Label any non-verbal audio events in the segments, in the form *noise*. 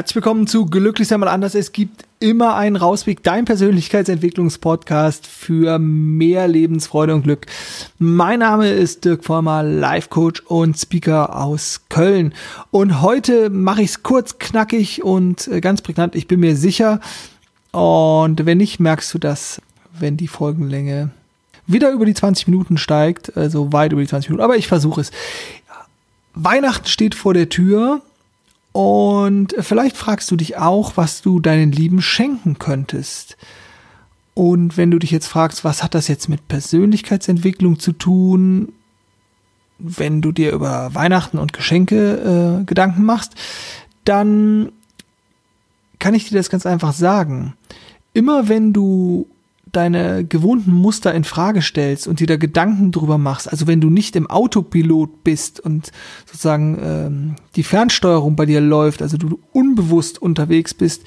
Herzlich willkommen zu Glücklich sein mal anders. Es gibt immer einen Rausweg, dein Persönlichkeitsentwicklungspodcast für mehr Lebensfreude und Glück. Mein Name ist Dirk Vollmer, Life Coach und Speaker aus Köln. Und heute mache ich es kurz, knackig und äh, ganz prägnant. Ich bin mir sicher. Und wenn nicht, merkst du das, wenn die Folgenlänge wieder über die 20 Minuten steigt, also weit über die 20 Minuten. Aber ich versuche es. Weihnachten steht vor der Tür und vielleicht fragst du dich auch, was du deinen Lieben schenken könntest. Und wenn du dich jetzt fragst, was hat das jetzt mit Persönlichkeitsentwicklung zu tun, wenn du dir über Weihnachten und Geschenke äh, Gedanken machst, dann kann ich dir das ganz einfach sagen. Immer wenn du deine gewohnten Muster in Frage stellst und dir da Gedanken drüber machst, also wenn du nicht im Autopilot bist und sozusagen ähm, die Fernsteuerung bei dir läuft, also du unbewusst unterwegs bist,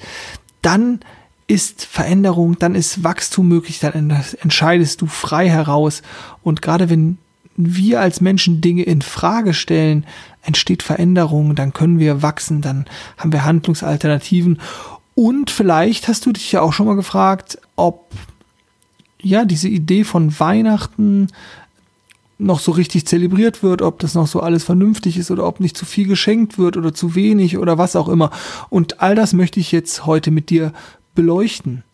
dann ist Veränderung, dann ist Wachstum möglich, dann entscheidest du frei heraus. Und gerade wenn wir als Menschen Dinge in Frage stellen, entsteht Veränderung, dann können wir wachsen, dann haben wir Handlungsalternativen. Und vielleicht hast du dich ja auch schon mal gefragt, ob ja, diese Idee von Weihnachten noch so richtig zelebriert wird, ob das noch so alles vernünftig ist oder ob nicht zu viel geschenkt wird oder zu wenig oder was auch immer. Und all das möchte ich jetzt heute mit dir beleuchten.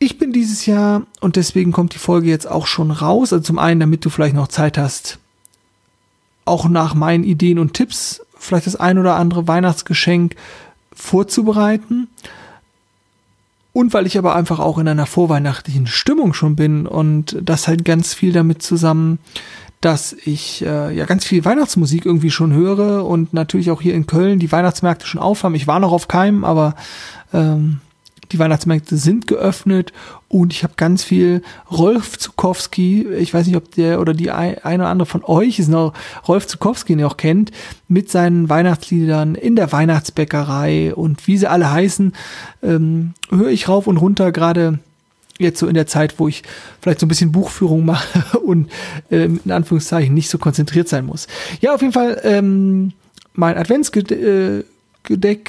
Ich bin dieses Jahr und deswegen kommt die Folge jetzt auch schon raus. Also zum einen, damit du vielleicht noch Zeit hast, auch nach meinen Ideen und Tipps vielleicht das ein oder andere Weihnachtsgeschenk vorzubereiten und weil ich aber einfach auch in einer vorweihnachtlichen Stimmung schon bin und das halt ganz viel damit zusammen, dass ich äh, ja ganz viel Weihnachtsmusik irgendwie schon höre und natürlich auch hier in Köln die Weihnachtsmärkte schon aufhaben. Ich war noch auf keinem, aber ähm, die Weihnachtsmärkte sind geöffnet und ich habe ganz viel Rolf Zukowski, ich weiß nicht, ob der oder die ein, eine oder andere von euch ist noch Rolf Zukowski, den ihr auch kennt, mit seinen Weihnachtsliedern in der Weihnachtsbäckerei und wie sie alle heißen, ähm, höre ich rauf und runter gerade jetzt so in der Zeit, wo ich vielleicht so ein bisschen Buchführung mache *laughs* und äh, in Anführungszeichen nicht so konzentriert sein muss. Ja, auf jeden Fall ähm, mein Adventsgedeck,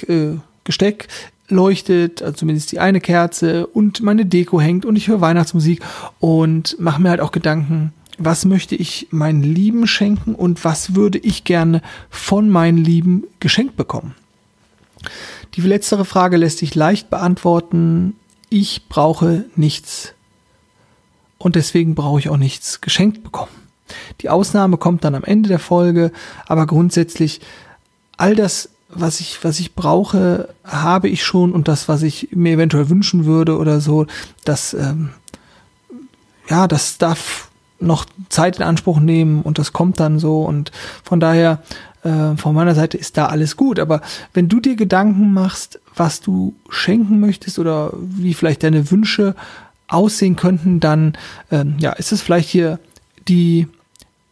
äh, äh, Gesteck leuchtet, also zumindest die eine Kerze und meine Deko hängt und ich höre Weihnachtsmusik und mache mir halt auch Gedanken, was möchte ich meinen Lieben schenken und was würde ich gerne von meinen Lieben geschenkt bekommen. Die letztere Frage lässt sich leicht beantworten. Ich brauche nichts und deswegen brauche ich auch nichts geschenkt bekommen. Die Ausnahme kommt dann am Ende der Folge, aber grundsätzlich all das was ich, was ich brauche, habe ich schon und das, was ich mir eventuell wünschen würde oder so, das, ähm, ja, das darf noch Zeit in Anspruch nehmen und das kommt dann so und von daher, äh, von meiner Seite ist da alles gut. Aber wenn du dir Gedanken machst, was du schenken möchtest oder wie vielleicht deine Wünsche aussehen könnten, dann, ähm, ja, ist es vielleicht hier die,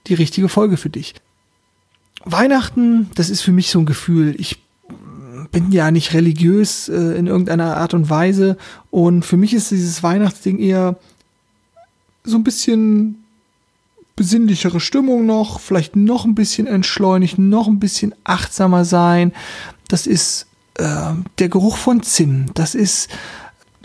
die richtige Folge für dich. Weihnachten, das ist für mich so ein Gefühl. Ich bin ja nicht religiös äh, in irgendeiner Art und Weise und für mich ist dieses Weihnachtsding eher so ein bisschen besinnlichere Stimmung noch, vielleicht noch ein bisschen entschleunigt, noch ein bisschen achtsamer sein. Das ist äh, der Geruch von Zimt, das ist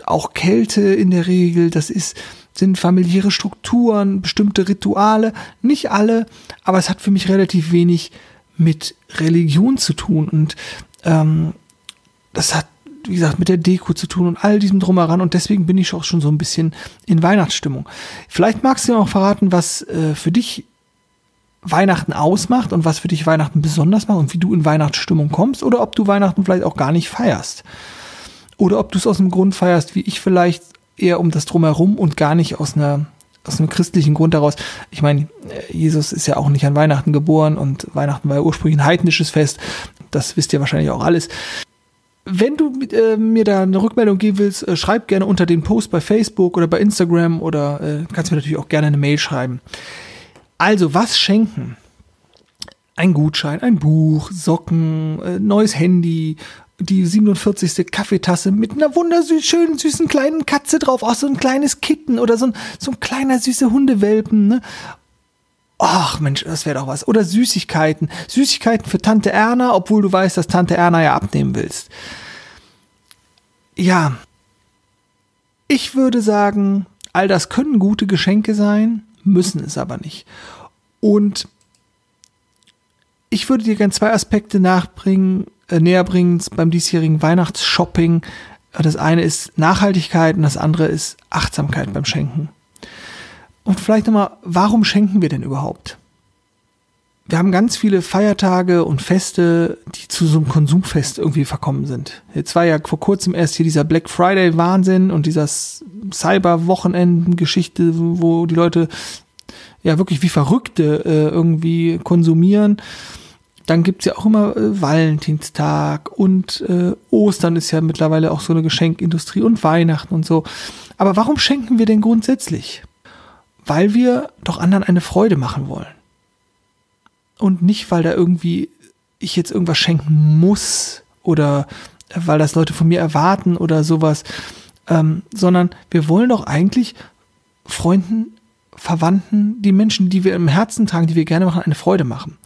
auch Kälte in der Regel, das ist sind familiäre Strukturen, bestimmte Rituale, nicht alle, aber es hat für mich relativ wenig mit Religion zu tun und ähm, das hat, wie gesagt, mit der Deko zu tun und all diesem drumheran und deswegen bin ich auch schon so ein bisschen in Weihnachtsstimmung. Vielleicht magst du mir auch verraten, was äh, für dich Weihnachten ausmacht und was für dich Weihnachten besonders macht und wie du in Weihnachtsstimmung kommst oder ob du Weihnachten vielleicht auch gar nicht feierst. Oder ob du es aus einem Grund feierst, wie ich vielleicht eher um das drumherum und gar nicht aus einer aus einem christlichen Grund daraus. Ich meine, Jesus ist ja auch nicht an Weihnachten geboren und Weihnachten war ja ursprünglich ein heidnisches Fest. Das wisst ihr wahrscheinlich auch alles. Wenn du äh, mir da eine Rückmeldung geben willst, äh, schreib gerne unter den Post bei Facebook oder bei Instagram oder äh, kannst mir natürlich auch gerne eine Mail schreiben. Also, was schenken? Ein Gutschein, ein Buch, Socken, äh, neues Handy, die 47. Kaffeetasse mit einer wunderschönen, süßen kleinen Katze drauf, auch so ein kleines Kitten oder so ein, so ein kleiner süßer Hundewelpen, ne? Ach Mensch, das wäre doch was. Oder Süßigkeiten. Süßigkeiten für Tante Erna, obwohl du weißt, dass Tante Erna ja abnehmen willst. ja, ich würde sagen, all das können gute Geschenke sein, müssen es aber nicht. Und ich würde dir gerne zwei Aspekte nachbringen, näher bringen beim diesjährigen Weihnachtsshopping. Das eine ist Nachhaltigkeit und das andere ist Achtsamkeit beim Schenken. Und vielleicht nochmal, warum schenken wir denn überhaupt? Wir haben ganz viele Feiertage und Feste, die zu so einem Konsumfest irgendwie verkommen sind. Jetzt war ja vor kurzem erst hier dieser Black Friday Wahnsinn und dieser Cyber-Wochenenden-Geschichte, wo die Leute ja wirklich wie Verrückte äh, irgendwie konsumieren. Dann gibt's ja auch immer äh, Valentinstag und äh, Ostern ist ja mittlerweile auch so eine Geschenkindustrie und Weihnachten und so. Aber warum schenken wir denn grundsätzlich? Weil wir doch anderen eine Freude machen wollen. Und nicht, weil da irgendwie ich jetzt irgendwas schenken muss oder weil das Leute von mir erwarten oder sowas, ähm, sondern wir wollen doch eigentlich Freunden, Verwandten, die Menschen, die wir im Herzen tragen, die wir gerne machen, eine Freude machen.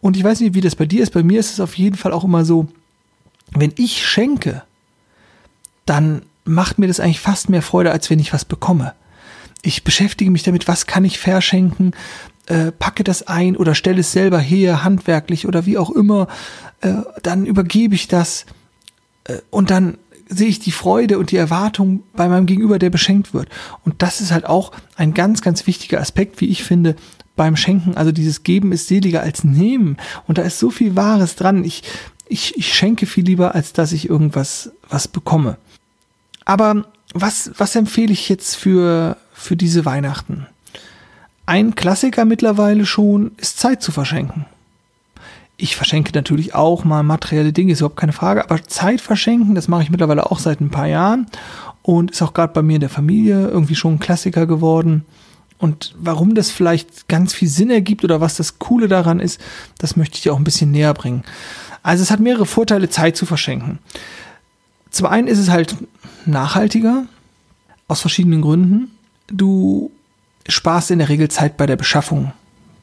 Und ich weiß nicht, wie das bei dir ist. Bei mir ist es auf jeden Fall auch immer so, wenn ich schenke, dann macht mir das eigentlich fast mehr Freude, als wenn ich was bekomme. Ich beschäftige mich damit, was kann ich verschenken, äh, packe das ein oder stelle es selber her, handwerklich oder wie auch immer, äh, dann übergebe ich das äh, und dann sehe ich die Freude und die Erwartung bei meinem Gegenüber, der beschenkt wird. Und das ist halt auch ein ganz, ganz wichtiger Aspekt, wie ich finde, beim Schenken, also dieses Geben ist seliger als Nehmen. Und da ist so viel Wahres dran. Ich, ich, ich schenke viel lieber, als dass ich irgendwas was bekomme. Aber was, was empfehle ich jetzt für, für diese Weihnachten? Ein Klassiker mittlerweile schon ist Zeit zu verschenken. Ich verschenke natürlich auch mal materielle Dinge, ist überhaupt keine Frage, aber Zeit verschenken, das mache ich mittlerweile auch seit ein paar Jahren und ist auch gerade bei mir in der Familie irgendwie schon ein Klassiker geworden. Und warum das vielleicht ganz viel Sinn ergibt oder was das Coole daran ist, das möchte ich dir auch ein bisschen näher bringen. Also es hat mehrere Vorteile, Zeit zu verschenken. Zum einen ist es halt nachhaltiger, aus verschiedenen Gründen. Du sparst in der Regel Zeit bei der Beschaffung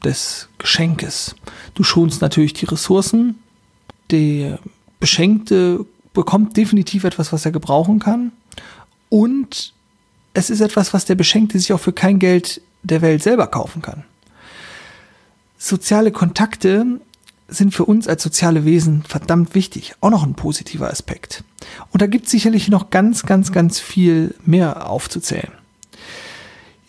des Geschenkes. Du schonst natürlich die Ressourcen. Der Beschenkte bekommt definitiv etwas, was er gebrauchen kann. Und es ist etwas, was der Beschenkte sich auch für kein Geld der Welt selber kaufen kann. Soziale Kontakte sind für uns als soziale Wesen verdammt wichtig. Auch noch ein positiver Aspekt. Und da gibt es sicherlich noch ganz, ganz, ganz viel mehr aufzuzählen.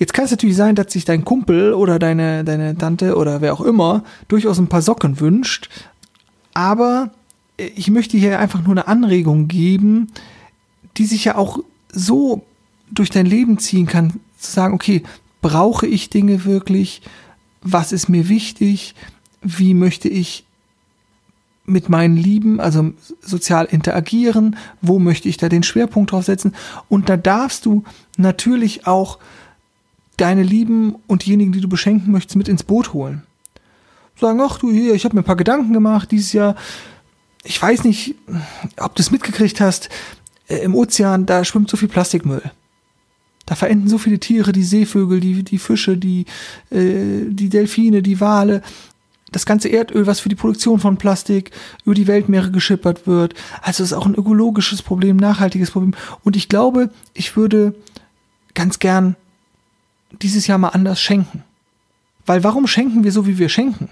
Jetzt kann es natürlich sein, dass sich dein Kumpel oder deine, deine Tante oder wer auch immer durchaus ein paar Socken wünscht. Aber ich möchte hier einfach nur eine Anregung geben, die sich ja auch so durch dein Leben ziehen kann, zu sagen, okay, brauche ich Dinge wirklich? Was ist mir wichtig? Wie möchte ich mit meinen Lieben, also sozial interagieren? Wo möchte ich da den Schwerpunkt drauf setzen? Und da darfst du natürlich auch deine Lieben und diejenigen, die du beschenken möchtest, mit ins Boot holen. Sagen, ach du hier, ich habe mir ein paar Gedanken gemacht dieses Jahr. Ich weiß nicht, ob du es mitgekriegt hast. Äh, Im Ozean, da schwimmt so viel Plastikmüll. Da verenden so viele Tiere, die Seevögel, die, die Fische, die, äh, die Delfine, die Wale. Das ganze Erdöl, was für die Produktion von Plastik über die Weltmeere geschippert wird. Also es ist auch ein ökologisches Problem, nachhaltiges Problem. Und ich glaube, ich würde ganz gern dieses Jahr mal anders schenken. Weil warum schenken wir so, wie wir schenken?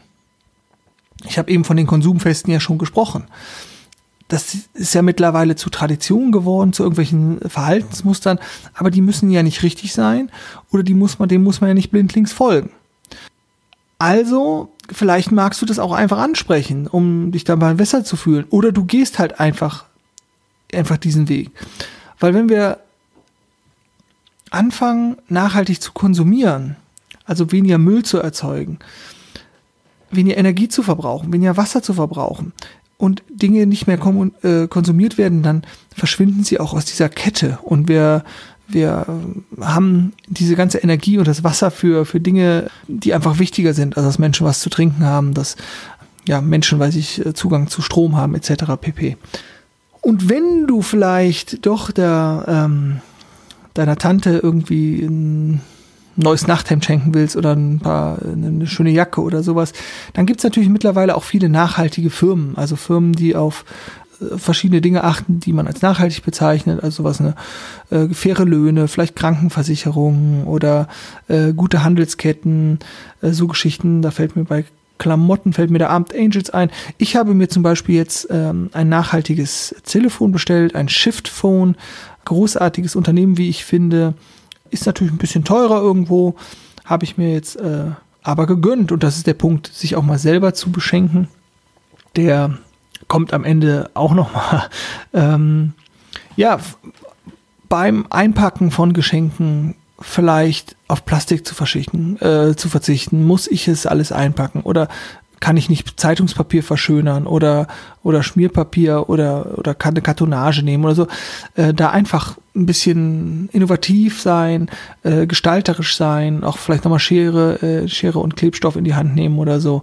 Ich habe eben von den Konsumfesten ja schon gesprochen das ist ja mittlerweile zu Tradition geworden, zu irgendwelchen Verhaltensmustern, aber die müssen ja nicht richtig sein oder die muss man, dem muss man ja nicht blindlings folgen. Also, vielleicht magst du das auch einfach ansprechen, um dich dabei besser zu fühlen. Oder du gehst halt einfach, einfach diesen Weg. Weil wenn wir anfangen, nachhaltig zu konsumieren, also weniger Müll zu erzeugen, weniger Energie zu verbrauchen, weniger Wasser zu verbrauchen, und Dinge nicht mehr äh, konsumiert werden, dann verschwinden sie auch aus dieser Kette und wir wir haben diese ganze Energie und das Wasser für, für Dinge, die einfach wichtiger sind, also dass Menschen was zu trinken haben, dass ja, Menschen, weiß ich, Zugang zu Strom haben, etc. pp. Und wenn du vielleicht doch der, ähm, deiner Tante irgendwie ein neues Nachthemd schenken willst oder ein paar, eine schöne Jacke oder sowas, dann gibt's natürlich mittlerweile auch viele nachhaltige Firmen, also Firmen, die auf äh, verschiedene Dinge achten, die man als nachhaltig bezeichnet, also was eine äh, faire Löhne, vielleicht Krankenversicherung oder äh, gute Handelsketten, äh, so Geschichten. Da fällt mir bei Klamotten fällt mir der Armed Angels ein. Ich habe mir zum Beispiel jetzt ähm, ein nachhaltiges Telefon bestellt, ein Shift Phone, großartiges Unternehmen, wie ich finde. Ist natürlich ein bisschen teurer irgendwo, habe ich mir jetzt äh, aber gegönnt. Und das ist der Punkt, sich auch mal selber zu beschenken. Der kommt am Ende auch noch mal. *laughs* Ähm, ja, beim Einpacken von Geschenken vielleicht auf Plastik zu verschichten, äh, zu verzichten? Muss ich es alles einpacken oder kann ich nicht Zeitungspapier verschönern oder oder Schmierpapier oder oder kann eine Kartonage nehmen oder so? Äh, da einfach ein bisschen innovativ sein, äh, gestalterisch sein, auch vielleicht nochmal Schere, äh, Schere und Klebstoff in die Hand nehmen oder so.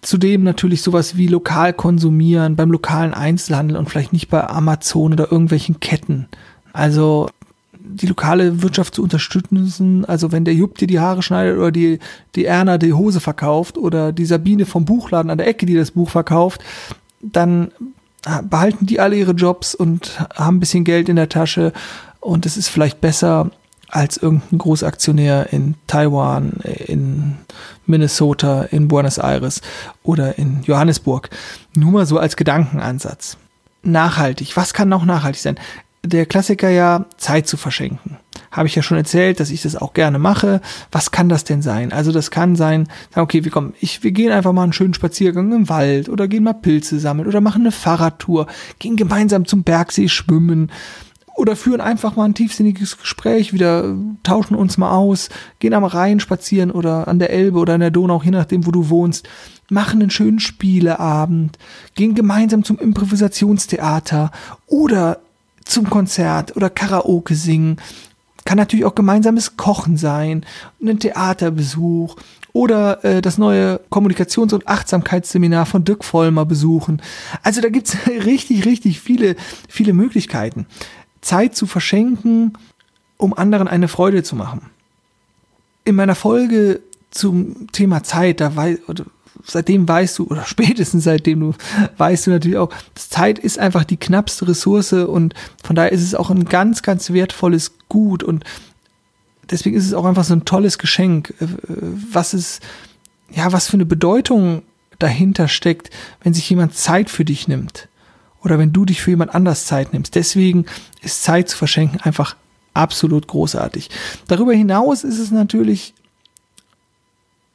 Zudem natürlich sowas wie lokal konsumieren beim lokalen Einzelhandel und vielleicht nicht bei Amazon oder irgendwelchen Ketten. Also die lokale Wirtschaft zu unterstützen. Also wenn der Jupp dir die Haare schneidet oder die, die Erna die Hose verkauft oder die Sabine vom Buchladen an der Ecke, die das Buch verkauft, dann behalten die alle ihre Jobs und haben ein bisschen Geld in der Tasche und es ist vielleicht besser als irgendein Großaktionär in Taiwan, in Minnesota, in Buenos Aires oder in Johannesburg. Nur mal so als Gedankenansatz. Nachhaltig. Was kann noch nachhaltig sein? Der Klassiker ja, Zeit zu verschenken. Habe ich ja schon erzählt, dass ich das auch gerne mache. Was kann das denn sein? Also das kann sein, okay, wir kommen, ich, wir gehen einfach mal einen schönen Spaziergang im Wald oder gehen mal Pilze sammeln oder machen eine Fahrradtour, gehen gemeinsam zum Bergsee schwimmen oder führen einfach mal ein tiefsinniges Gespräch, wieder tauschen uns mal aus, gehen am Rhein spazieren oder an der Elbe oder an der Donau, je nachdem, wo du wohnst, machen einen schönen Spieleabend, gehen gemeinsam zum Improvisationstheater oder zum Konzert oder Karaoke singen. Kann natürlich auch gemeinsames Kochen sein, ein Theaterbesuch oder äh, das neue Kommunikations- und Achtsamkeitsseminar von Dirk Vollmer besuchen. Also da gibt's *laughs* richtig, richtig viele, viele Möglichkeiten. Zeit zu verschenken, um anderen eine Freude zu machen. In meiner Folge zum Thema Zeit, da weiß, seitdem weißt du, oder *laughs* spätestens seitdem du weißt du natürlich auch, Zeit ist einfach die knappste Ressource und von daher ist es auch ein ganz, ganz wertvolles Gut und deswegen ist es auch einfach so ein tolles Geschenk, äh, was es, ja, was für eine Bedeutung dahinter steckt, wenn sich jemand Zeit für dich nimmt oder wenn du dich für jemand anders Zeit nimmst. Deswegen ist Zeit zu verschenken einfach absolut großartig. Darüber hinaus ist es natürlich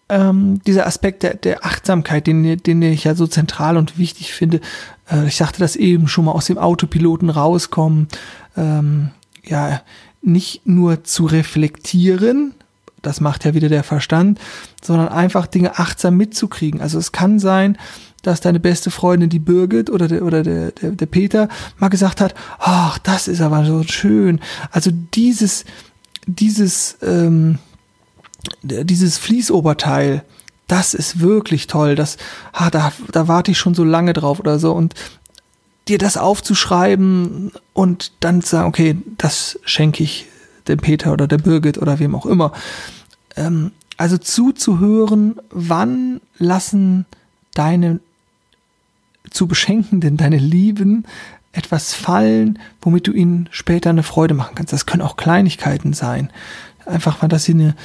ähm, dieser Aspekt der, der Achtsamkeit, den, den ich ja so zentral und wichtig finde. Äh, ich sagte das eben schon mal aus dem Autopiloten rauskommen, ähm, ja, nicht nur zu reflektieren, das macht ja wieder der Verstand, sondern einfach Dinge achtsam mitzukriegen. Also es kann sein, dass deine beste Freundin, die Birgit oder der, oder der, der, der Peter, mal gesagt hat, ach, das ist aber so schön. Also dieses, dieses, ähm, dieses Fließoberteil, das ist wirklich toll. Das, ah, da, da warte ich schon so lange drauf oder so. Und dir das aufzuschreiben und dann zu sagen, okay, das schenke ich dem Peter oder der Birgit oder wem auch immer. Ähm, also zuzuhören, wann lassen deine zu Beschenkenden, deine Lieben etwas fallen, womit du ihnen später eine Freude machen kannst. Das können auch Kleinigkeiten sein. Einfach mal, dass sie eine,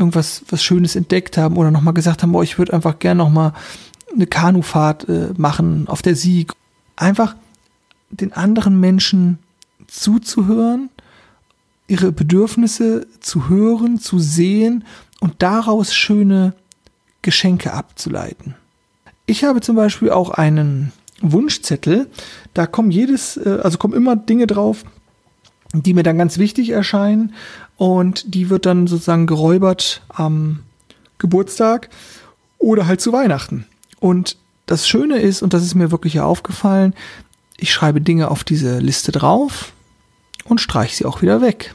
irgendwas was Schönes entdeckt haben oder nochmal gesagt haben, boah, ich würde einfach gern nochmal eine Kanufahrt äh, machen auf der Sieg. Einfach den anderen Menschen zuzuhören, ihre Bedürfnisse zu hören, zu sehen und daraus schöne Geschenke abzuleiten. Ich habe zum Beispiel auch einen Wunschzettel. Da kommen jedes, äh, also kommen immer Dinge drauf, die mir dann ganz wichtig erscheinen und die wird dann sozusagen geräubert am Geburtstag oder halt zu Weihnachten. Und das Schöne ist, und das ist mir wirklich aufgefallen, ich schreibe Dinge auf diese Liste drauf und streiche sie auch wieder weg.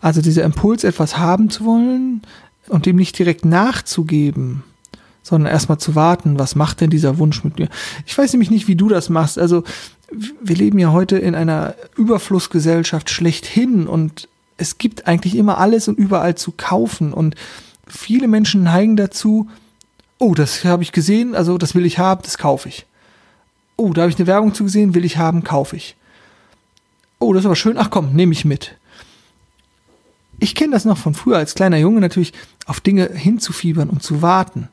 Also dieser Impuls, etwas haben zu wollen und dem nicht direkt nachzugeben, sondern erstmal zu warten, was macht denn dieser Wunsch mit mir? Ich weiß nämlich nicht, wie du das machst. Also wir leben ja heute in einer Überflussgesellschaft schlechthin und es gibt eigentlich immer alles und überall zu kaufen und viele Menschen neigen dazu, oh, das habe ich gesehen, also das will ich haben, das kaufe ich. Oh, da habe ich eine Werbung zugesehen, will ich haben, kaufe ich. Oh, das ist aber schön. Ach komm, nehme ich mit. Ich kenne das noch von früher als kleiner Junge natürlich, auf Dinge hinzufiebern und zu warten.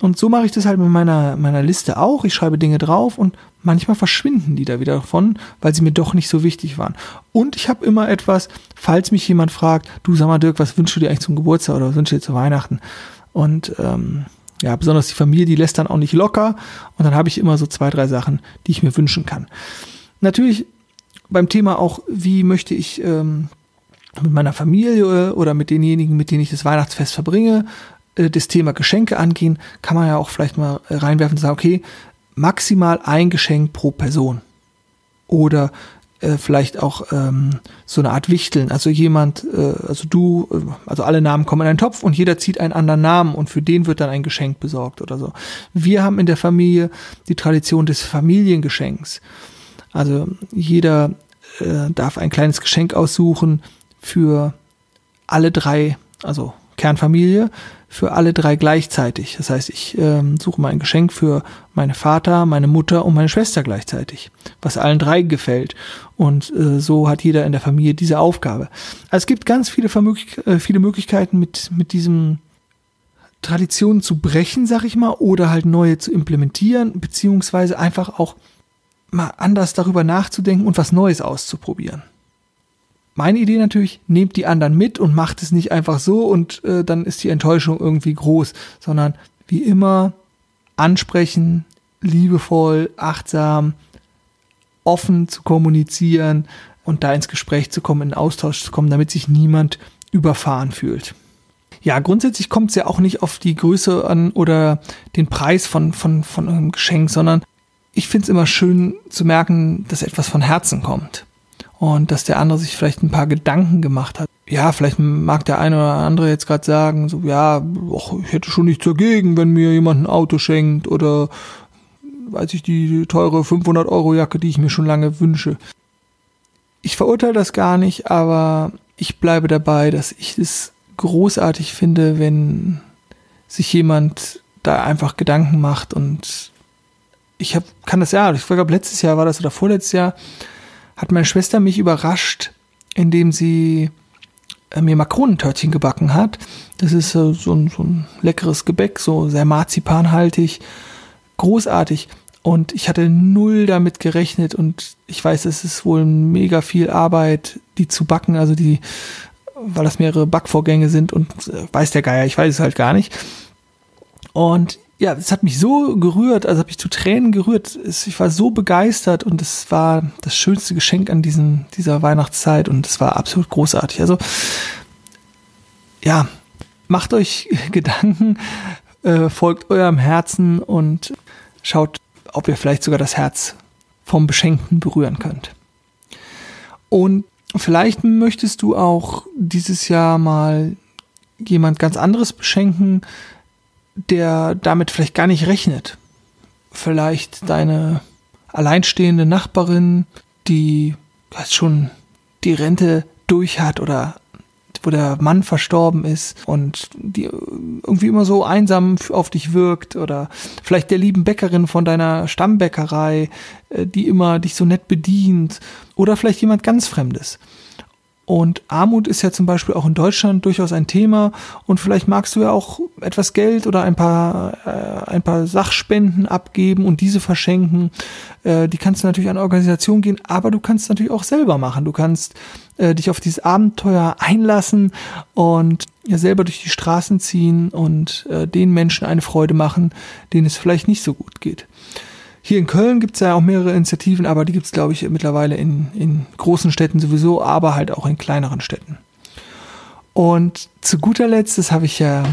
Und so mache ich das halt mit meiner, meiner Liste auch. Ich schreibe Dinge drauf und manchmal verschwinden die da wieder davon, weil sie mir doch nicht so wichtig waren. Und ich habe immer etwas, falls mich jemand fragt, du sag mal Dirk, was wünschst du dir eigentlich zum Geburtstag oder was wünschst du dir zu Weihnachten? Und ähm, ja, besonders die Familie, die lässt dann auch nicht locker. Und dann habe ich immer so zwei, drei Sachen, die ich mir wünschen kann. Natürlich beim Thema auch, wie möchte ich ähm, mit meiner Familie oder mit denjenigen, mit denen ich das Weihnachtsfest verbringe, äh, das Thema Geschenke angehen, kann man ja auch vielleicht mal reinwerfen und sagen, okay, maximal ein Geschenk pro Person. Oder äh, vielleicht auch ähm, so eine Art Wichteln. Also jemand, äh, also du, äh, also alle Namen kommen in einen Topf und jeder zieht einen anderen Namen und für den wird dann ein Geschenk besorgt oder so. Wir haben in der Familie die Tradition des Familiengeschenks. Also jeder äh, darf ein kleines Geschenk aussuchen für alle drei, also Kernfamilie, für alle drei gleichzeitig. Das heißt, ich ähm, suche mal ein Geschenk für meine Vater, meine Mutter und meine Schwester gleichzeitig, was allen drei gefällt. Und äh, so hat jeder in der Familie diese Aufgabe. Also es gibt ganz viele, äh, viele Möglichkeiten mit, mit diesem Traditionen zu brechen, sag ich mal, oder halt neue zu implementieren, beziehungsweise einfach auch mal anders darüber nachzudenken und was Neues auszuprobieren. Meine Idee natürlich, nehmt die anderen mit und macht es nicht einfach so und äh, dann ist die Enttäuschung irgendwie groß, sondern wie immer ansprechen, liebevoll, achtsam, offen zu kommunizieren und da ins Gespräch zu kommen, in Austausch zu kommen, damit sich niemand überfahren fühlt. Ja, grundsätzlich kommt es ja auch nicht auf die Größe an oder den Preis von, von, von einem Geschenk, sondern ich finde es immer schön zu merken, dass etwas von Herzen kommt und dass der andere sich vielleicht ein paar Gedanken gemacht hat. Ja, vielleicht mag der eine oder andere jetzt gerade sagen, so ja, och, ich hätte schon nichts dagegen, wenn mir jemand ein Auto schenkt oder weiß ich die teure 500 Euro Jacke, die ich mir schon lange wünsche. Ich verurteile das gar nicht, aber ich bleibe dabei, dass ich es großartig finde, wenn sich jemand da einfach Gedanken macht und ich hab, kann das ja, ich glaube letztes Jahr war das oder vorletztes Jahr, hat meine Schwester mich überrascht, indem sie äh, mir Makronentörtchen gebacken hat. Das ist äh, so, ein, so ein leckeres Gebäck, so sehr marzipanhaltig, großartig. Und ich hatte null damit gerechnet und ich weiß, es ist wohl mega viel Arbeit, die zu backen, also die, weil das mehrere Backvorgänge sind und äh, weiß der Geier, ich weiß es halt gar nicht. Und ja, es hat mich so gerührt, also habe ich zu Tränen gerührt. Ich war so begeistert und es war das schönste Geschenk an diesen, dieser Weihnachtszeit und es war absolut großartig. Also ja, macht euch *laughs* Gedanken, äh, folgt eurem Herzen und schaut, ob ihr vielleicht sogar das Herz vom Beschenkten berühren könnt. Und vielleicht möchtest du auch dieses Jahr mal jemand ganz anderes beschenken, der damit vielleicht gar nicht rechnet. Vielleicht deine alleinstehende Nachbarin, die jetzt schon die Rente durch hat oder wo der Mann verstorben ist und die irgendwie immer so einsam auf dich wirkt oder vielleicht der lieben Bäckerin von deiner Stammbäckerei, äh, die immer dich so nett bedient oder vielleicht jemand ganz Fremdes. Und Armut ist ja zum Beispiel auch in Deutschland durchaus ein Thema. Und vielleicht magst du ja auch etwas Geld oder ein paar, äh, ein paar Sachspenden abgeben und diese verschenken. Äh, die kannst du natürlich an Organisationen gehen, aber du kannst natürlich auch selber machen. Du kannst äh, dich auf dieses Abenteuer einlassen und ja selber durch die Straßen ziehen und äh, den Menschen eine Freude machen, denen es vielleicht nicht so gut geht. Hier in Köln gibt es ja auch mehrere Initiativen, aber die gibt es, glaube ich, mittlerweile in, in großen Städten sowieso, aber halt auch in kleineren Städten. Und zu guter Letzt, das habe ich ja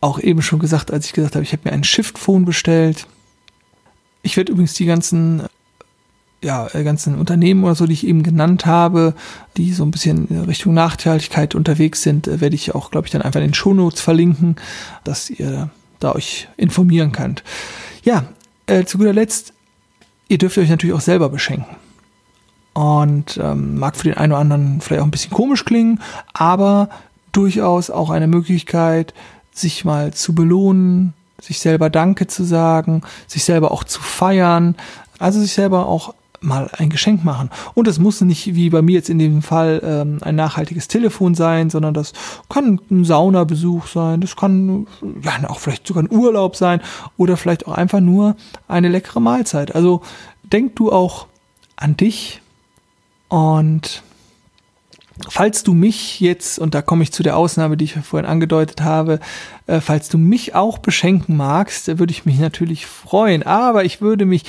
auch eben schon gesagt, als ich gesagt habe, ich habe mir ein Shift-Phone bestellt. Ich werde übrigens die ganzen, ja, äh, ganzen Unternehmen oder so, die ich eben genannt habe, die so ein bisschen Richtung Nachhaltigkeit unterwegs sind, äh, werde ich auch, glaube ich, dann einfach in den Shownotes verlinken, dass ihr da euch informieren könnt. Ja, äh, zu guter Letzt, ihr dürft euch natürlich auch selber beschenken. Und ähm, mag für den einen oder anderen vielleicht auch ein bisschen komisch klingen, aber durchaus auch eine Möglichkeit, sich mal zu belohnen, sich selber Danke zu sagen, sich selber auch zu feiern, Also sich selber auch mal ein Geschenk machen. Und das muss nicht wie bei mir jetzt in dem Fall ähm, ein nachhaltiges Telefon sein, sondern das kann ein Saunabesuch sein, das kann ja auch vielleicht sogar ein Urlaub sein oder vielleicht auch einfach nur eine leckere Mahlzeit. Also denk du auch an dich und Falls du mich jetzt, und da komme ich zu der Ausnahme, die ich vorhin angedeutet habe, äh, falls du mich auch beschenken magst, würde ich mich natürlich freuen. Aber ich würde mich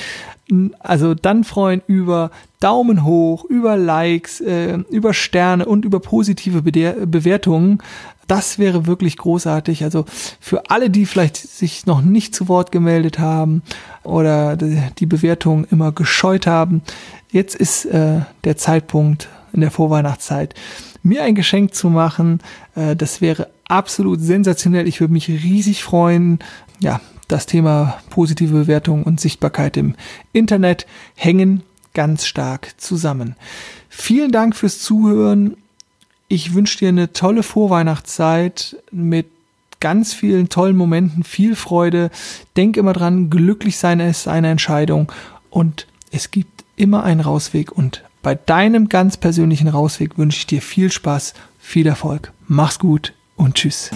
also dann freuen über Daumen hoch, über Likes, äh, über Sterne und über positive Be Bewertungen. Das wäre wirklich großartig. Also für alle, die vielleicht sich noch nicht zu Wort gemeldet haben oder die Bewertung immer gescheut haben, jetzt ist äh, der Zeitpunkt, in der Vorweihnachtszeit, mir ein Geschenk zu machen. Äh, das wäre absolut sensationell. Ich würde mich riesig freuen. Ja, das Thema positive Bewertung und Sichtbarkeit im Internet hängen ganz stark zusammen. Vielen Dank fürs Zuhören. Ich wünsche dir eine tolle Vorweihnachtszeit mit ganz vielen tollen Momenten, viel Freude. Denk immer dran, glücklich sein ist eine Entscheidung und es gibt immer einen Rausweg und bei deinem ganz persönlichen Rausweg wünsche ich dir viel Spaß, viel Erfolg. Mach's gut und tschüss.